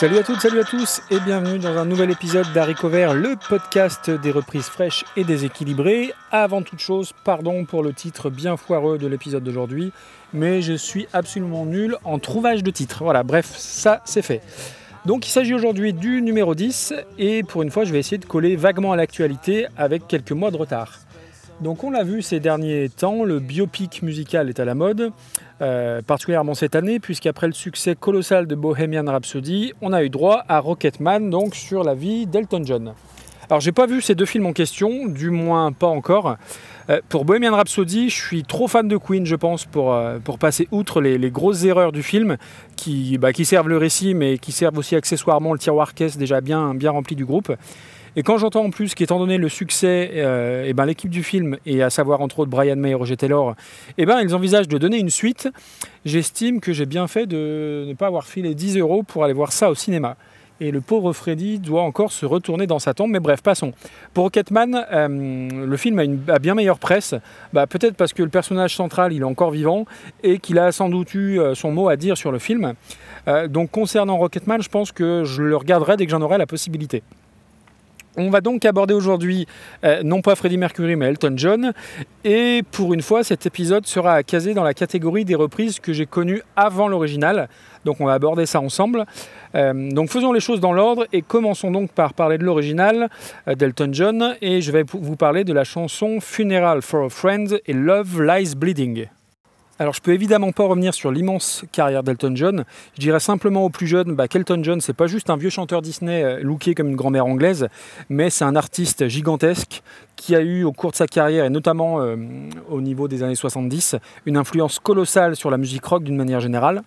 Salut à toutes, salut à tous et bienvenue dans un nouvel épisode d'Haricot Vert, le podcast des reprises fraîches et déséquilibrées. Avant toute chose, pardon pour le titre bien foireux de l'épisode d'aujourd'hui, mais je suis absolument nul en trouvage de titres. Voilà, bref, ça c'est fait. Donc il s'agit aujourd'hui du numéro 10 et pour une fois je vais essayer de coller vaguement à l'actualité avec quelques mois de retard. Donc on l'a vu ces derniers temps, le biopic musical est à la mode, euh, particulièrement cette année, puisqu'après le succès colossal de Bohemian Rhapsody, on a eu droit à Rocketman, donc sur la vie d'Elton John. Alors j'ai pas vu ces deux films en question, du moins pas encore. Euh, pour Bohemian Rhapsody, je suis trop fan de Queen, je pense, pour, euh, passer outre les, grosses erreurs du film, qui, bah, qui servent le récit, mais qui servent aussi accessoirement le tiroir caisse déjà bien, bien rempli du groupe. Et quand j'entends en plus qu'étant donné le succès, euh, eh ben, l'équipe du film, et à savoir entre autres Brian May et Roger Taylor, eh ben, ils envisagent de donner une suite, j'estime que j'ai bien fait de ne pas avoir filé 10 euros pour aller voir ça au cinéma. Et le pauvre Freddy doit encore se retourner dans sa tombe. Mais bref, passons. Pour Rocketman, euh, le film a une bien meilleure presse. Bah, peut-être parce que le personnage central il est encore vivant et qu'il a sans doute eu euh, son mot à dire sur le film. donc concernant Rocketman, je pense que je le regarderai dès que j'en aurai la possibilité. On va donc aborder aujourd'hui euh, non pas Freddie Mercury mais Elton John. Et pour une fois, cet épisode sera casé dans la catégorie des reprises que j'ai connues avant l'original. Donc on va aborder ça ensemble. Euh, donc faisons les choses dans l'ordre et commençons donc par parler de l'original euh, d'Elton John. Et je vais vous parler de la chanson Funeral for a Friend et Love Lies Bleeding. Alors je peux évidemment pas revenir sur l'immense carrière d'Elton John. Je dirais simplement aux plus jeunes bah, qu'Elton John c'est pas juste un vieux chanteur Disney euh, looké comme une grand-mère anglaise, mais c'est un artiste gigantesque qui a eu au cours de sa carrière, et notamment euh, au niveau des années 70, une influence colossale sur la musique rock d'une manière générale.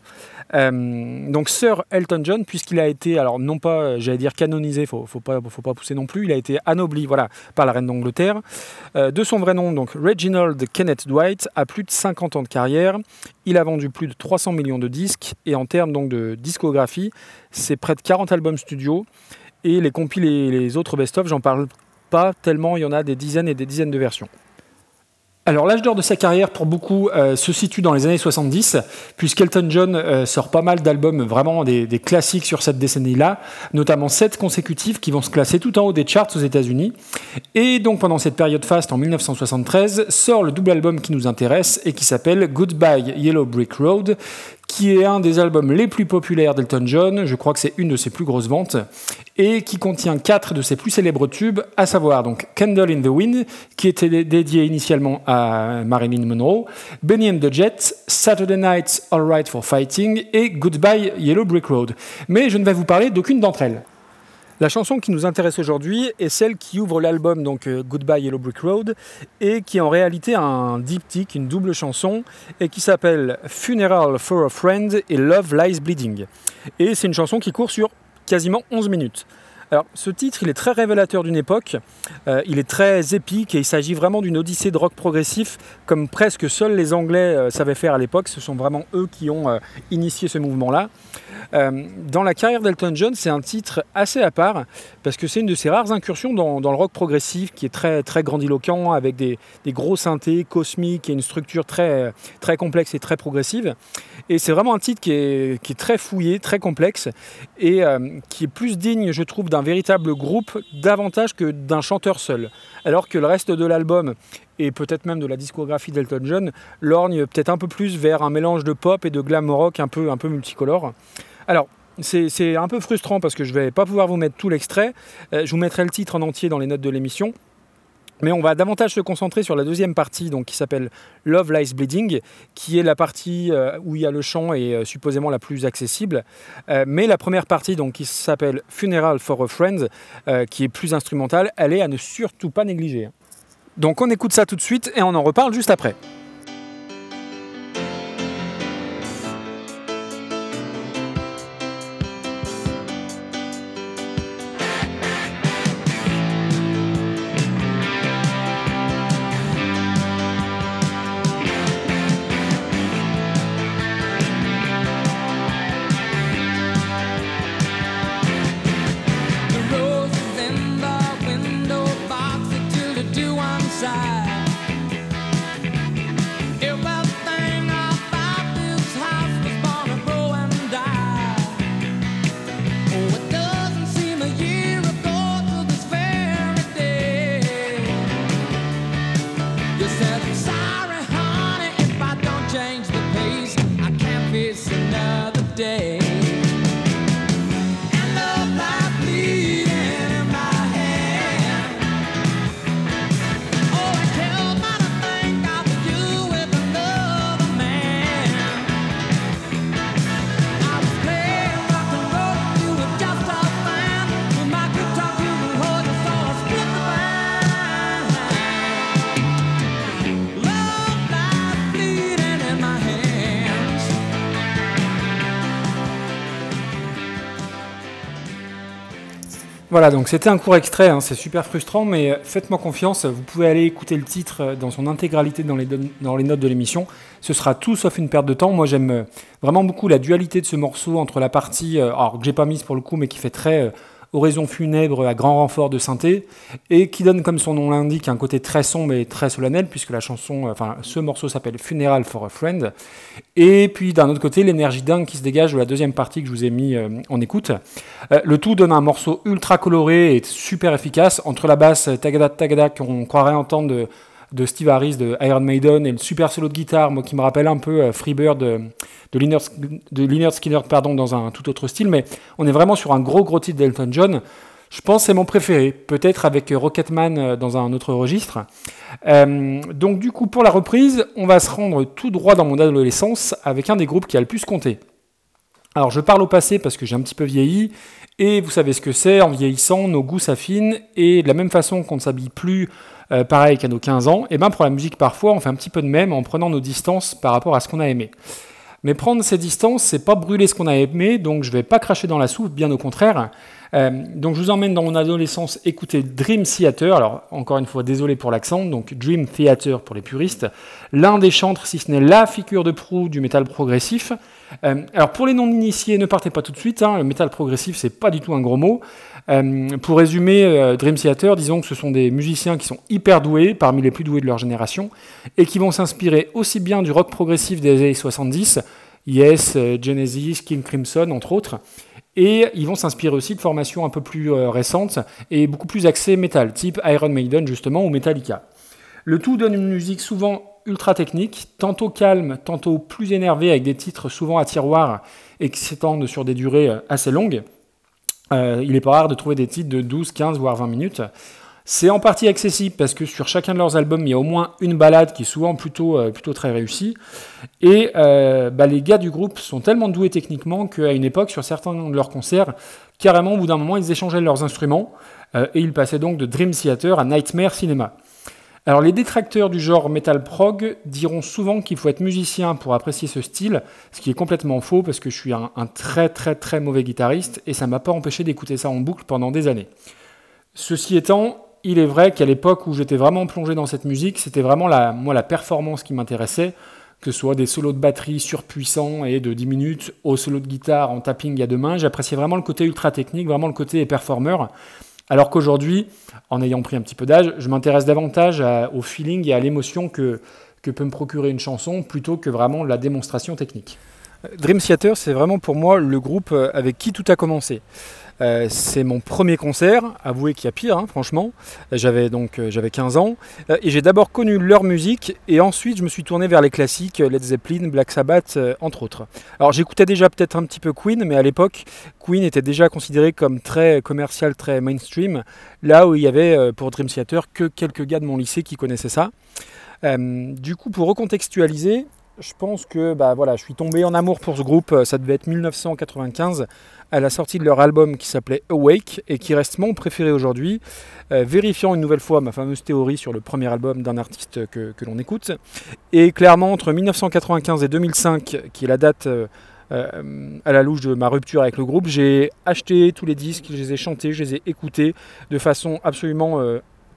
Euh, donc Sir Elton John, puisqu'il a été, alors non pas, j'allais dire canonisé, faut, faut pas, faut pas pousser non plus, il a été anobli, voilà, par la reine d'Angleterre. De son vrai nom, donc Reginald Kenneth Dwight, a plus de 50 ans de carrière. Il a vendu plus de 300 millions de disques, et en termes donc de discographie, c'est près de 40 albums studio. Et les compiles et les autres best-of, j'en parle pas tellement, il y en a des dizaines et des dizaines de versions. Alors l'âge d'or de sa carrière pour beaucoup euh, se situe dans les années 70, puisqu'Elton John euh, sort pas mal d'albums vraiment des, classiques sur cette décennie-là, notamment 7 consécutifs qui vont se classer tout en haut des charts aux États-Unis. Et donc pendant cette période faste en 1973 sort le double album qui nous intéresse et qui s'appelle Goodbye Yellow Brick Road, qui est un des albums les plus populaires d'Elton John, je crois que c'est une de ses plus grosses ventes, et qui contient quatre de ses plus célèbres tubes, à savoir donc Candle in the Wind, qui était dédié initialement à Marilyn Monroe, Benny and the Jets, Saturday Night's All Right for Fighting et Goodbye Yellow Brick Road. Mais je ne vais vous parler d'aucune d'entre elles. La chanson qui nous intéresse aujourd'hui est celle qui ouvre l'album donc euh, Goodbye Yellow Brick Road et qui est en réalité un diptyque, une double chanson et qui s'appelle Funeral for a Friend et Love Lies Bleeding. Et c'est une chanson qui court sur quasiment 11 minutes. Alors, ce titre, il est très révélateur d'une époque, euh, il est très épique et il s'agit vraiment d'une odyssée de rock progressif comme presque seuls les Anglais euh, savaient faire à l'époque. Ce sont vraiment eux qui ont initié ce mouvement-là. Euh, dans la carrière d'Elton John, c'est un titre assez à part parce que c'est une de ses rares incursions dans, le rock progressif qui est très, très grandiloquent avec des, gros synthés cosmiques et une structure très, très complexe et très progressive. Et c'est vraiment un titre qui est, très fouillé, très complexe et euh, qui est plus digne, je trouve, d'un véritable groupe davantage que d'un chanteur seul. Alors que le reste de l'album et peut-être même de la discographie d'Elton John lorgne peut-être un peu plus vers un mélange de pop et de glam rock un peu, multicolore. Alors, c'est un peu frustrant parce que je ne vais pas pouvoir vous mettre tout l'extrait. Euh, je vous mettrai le titre en entier dans les notes de l'émission. Mais on va davantage se concentrer sur la deuxième partie donc, qui s'appelle Love Lies Bleeding, qui est la partie euh, où il y a le chant et euh, supposément la plus accessible. mais la première partie donc, qui s'appelle Funeral for a Friend, qui est plus instrumentale, elle est à ne surtout pas négliger. Donc on écoute ça tout de suite et on en reparle juste après. Voilà, donc c'était un court extrait, hein, c'est super frustrant, mais euh, faites-moi confiance, vous pouvez aller écouter le titre euh, dans son intégralité dans les, dans les notes de l'émission. Ce sera tout sauf une perte de temps. Moi j'aime euh, vraiment beaucoup la dualité de ce morceau entre la partie, alors que j'ai pas mise pour le coup, mais qui fait très oraison funèbre à grand renfort de synthé, et qui donne, comme son nom l'indique, un côté très sombre et très solennel, puisque la chanson, enfin, ce morceau s'appelle Funeral for a Friend. Et puis d'un autre côté, l'énergie dingue qui se dégage de la deuxième partie que je vous ai mis euh, en écoute. Euh, le tout donne un morceau ultra coloré et super efficace, entre la basse tagada tagada qu'on croirait entendre de Steve Harris de Iron Maiden et le super solo de guitare, moi qui me rappelle un peu euh, Freebird de, de, Lynyrd, Skinner pardon, dans un tout autre style, mais on est vraiment sur un gros gros titre d'Elton John. Je pense c'est mon préféré, peut-être avec Rocketman euh, dans un autre registre. Euh, donc du coup, pour la reprise, on va se rendre tout droit dans mon adolescence avec un des groupes qui a le plus compté. Alors je parle au passé parce que j'ai un petit peu vieilli, et vous savez ce que c'est, en vieillissant, nos goûts s'affinent, et de la même façon qu'on ne s'habille plus euh, pareil qu'à nos 15 ans, et bien pour la musique parfois on fait un petit peu de même en prenant nos distances par rapport à ce qu'on a aimé. Mais prendre ces distances, c'est pas brûler ce qu'on a aimé, donc je vais pas cracher dans la soupe, bien au contraire. Euh, donc je vous emmène dans mon adolescence écouter Dream Theater, alors encore une fois désolé pour l'accent, donc Dream Theater pour les puristes, l'un des chantres, si ce n'est la figure de proue du métal progressif. Euh, alors pour les non-initiés, ne partez pas tout de suite, hein, le métal progressif c'est pas du tout un gros mot. Euh, pour résumer, Dream Theater, disons que ce sont des musiciens qui sont hyper doués, parmi les plus doués de leur génération, et qui vont s'inspirer aussi bien du rock progressif des années 70, Yes, Genesis, King Crimson, entre autres, et ils vont s'inspirer aussi de formations un peu plus récentes et beaucoup plus axées métal, type Iron Maiden justement ou Metallica. Le tout donne une musique souvent ultra technique, tantôt calme, tantôt plus énervée, avec des titres souvent à tiroir et qui s'étendent sur des durées assez longues. Euh, il n'est pas rare de trouver des titres de 12, 15, voire 20 minutes. C'est en partie accessible parce que sur chacun de leurs albums, il y a au moins une balade qui est souvent plutôt, euh, plutôt très réussie. Et euh, bah, les gars du groupe sont tellement doués techniquement qu'à une époque, sur certains de leurs concerts, carrément au bout d'un moment, ils échangeaient leurs instruments et ils passaient donc de Dream Theater à Nightmare Cinema. Alors les détracteurs du genre metal prog diront souvent qu'il faut être musicien pour apprécier ce style, ce qui est complètement faux parce que je suis un, très très très mauvais guitariste et ça m'a pas empêché d'écouter ça en boucle pendant des années. Ceci étant, il est vrai qu'à l'époque où j'étais vraiment plongé dans cette musique, c'était vraiment la, moi la performance qui m'intéressait, que ce soit des solos de batterie surpuissants et de 10 minutes aux solos de guitare en tapping à deux mains, j'appréciais vraiment le côté ultra technique, vraiment le côté performeur. Alors qu'aujourd'hui, en ayant pris un petit peu d'âge, je m'intéresse davantage au feeling et à l'émotion que, que peut me procurer une chanson plutôt que vraiment la démonstration technique. Dream Theater, c'est vraiment pour moi le groupe euh, avec qui tout a commencé. Euh, c'est mon premier concert, avouez qu'il y a pire, hein, franchement. J'avais donc euh, j'avais 15 ans et j'ai d'abord connu leur musique et ensuite je me suis tourné vers les classiques Led Zeppelin, Black Sabbath, entre autres. Alors j'écoutais déjà peut-être un petit peu Queen, mais à l'époque Queen était déjà considéré comme très commercial, très mainstream. Là où il y avait pour Dream Theater que quelques gars de mon lycée qui connaissaient ça. du coup, pour recontextualiser, je pense que bah, voilà, je suis tombé en amour pour ce groupe, euh, ça devait être 1995, à la sortie de leur album qui s'appelait Awake et qui reste mon préféré aujourd'hui, euh, vérifiant une nouvelle fois ma fameuse théorie sur le premier album d'un artiste que, l'on écoute. Et clairement, entre 1995 et 2005, qui est la date euh, à la louche de ma rupture avec le groupe, j'ai acheté tous les disques, je les ai chantés, je les ai écoutés de façon absolument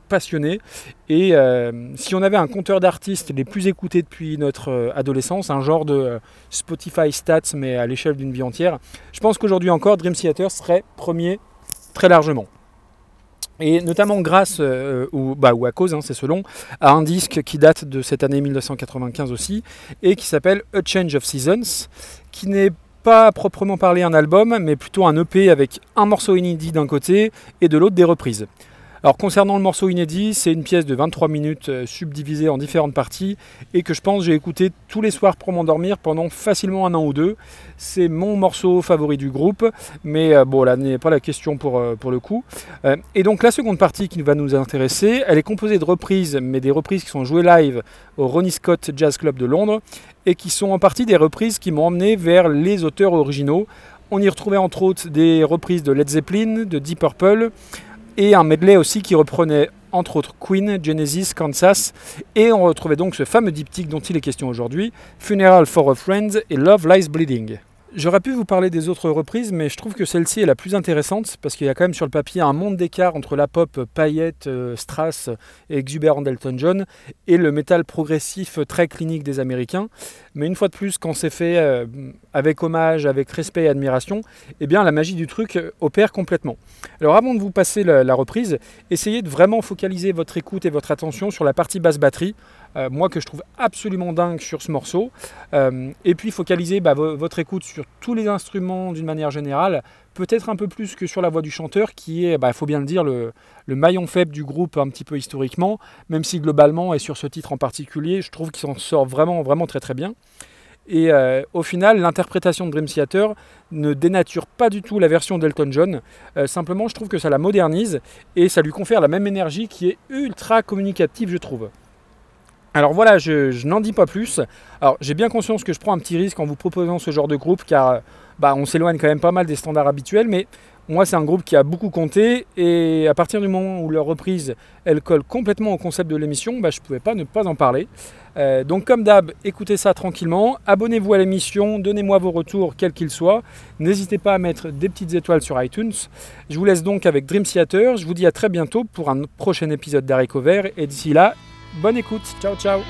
passionné. Et euh, si on avait un compteur d'artistes les plus écoutés depuis notre euh, adolescence, un genre de euh, Spotify Stats, mais à l'échelle d'une vie entière, je pense qu'aujourd'hui encore, Dream Theater serait premier très largement. Et notamment grâce, ou, bah, ou, à cause, hein, c'est selon, à un disque qui date de cette année 1995 aussi, et qui s'appelle A Change of Seasons, qui n'est pas proprement parlé un album, mais plutôt un EP avec un morceau inédit d'un côté et de l'autre des reprises. Alors concernant le morceau inédit, c'est une pièce de 23 minutes euh, subdivisée en différentes parties et que je pense j'ai écouté tous les soirs pour m'endormir pendant facilement un an ou deux. C'est mon morceau favori du groupe, mais euh, bon là n'est pas la question pour, euh, pour le coup. et donc la seconde partie qui va nous intéresser, elle est composée de reprises, mais des reprises qui sont jouées live au Ronnie Scott Jazz Club de Londres et qui sont en partie des reprises qui m'ont emmené vers les auteurs originaux. On y retrouvait entre autres des reprises de Led Zeppelin, de Deep Purple, et un medley aussi qui reprenait entre autres Queen, Genesis, Kansas, et on retrouvait donc ce fameux diptyque dont il est question aujourd'hui, Funeral for a Friend et Love Lies Bleeding. J'aurais pu vous parler des autres reprises, mais je trouve que celle-ci est la plus intéressante parce qu'il y a quand même sur le papier un monde d'écart entre la pop paillette, euh, strass et exubérant d'Elton John et le métal progressif très clinique des Américains. Mais une fois de plus, quand c'est fait euh, avec hommage, avec respect et admiration, eh bien la magie du truc opère complètement. Alors avant de vous passer la, la reprise, essayez de vraiment focaliser votre écoute et votre attention sur la partie basse batterie. Euh, moi que je trouve absolument dingue sur ce morceau. Euh, et puis focaliser bah, votre écoute sur tous les instruments d'une manière générale, peut-être un peu plus que sur la voix du chanteur, qui est, il bah, faut bien le dire, le, maillon faible du groupe un petit peu historiquement, même si globalement, et sur ce titre en particulier, je trouve qu'il s'en sort vraiment, vraiment très très bien. Et euh, au final, l'interprétation de Dream Theater ne dénature pas du tout la version d'Elton John. simplement, je trouve que ça la modernise et ça lui confère la même énergie qui est ultra communicative, je trouve. Alors voilà, je, n'en dis pas plus. Alors j'ai bien conscience que je prends un petit risque en vous proposant ce genre de groupe car bah, on s'éloigne quand même pas mal des standards habituels, mais moi c'est un groupe qui a beaucoup compté et à partir du moment où leur reprise elle colle complètement au concept de l'émission, bah, je ne pouvais pas ne pas en parler. Euh, donc comme d'hab, écoutez ça tranquillement, abonnez-vous à l'émission, donnez-moi vos retours quels qu'ils soient, n'hésitez pas à mettre des petites étoiles sur iTunes. Je vous laisse donc avec Dream Theater, je vous dis à très bientôt pour un prochain épisode d'Harry Cover et d'ici là, Bonne écoute, ciao ciao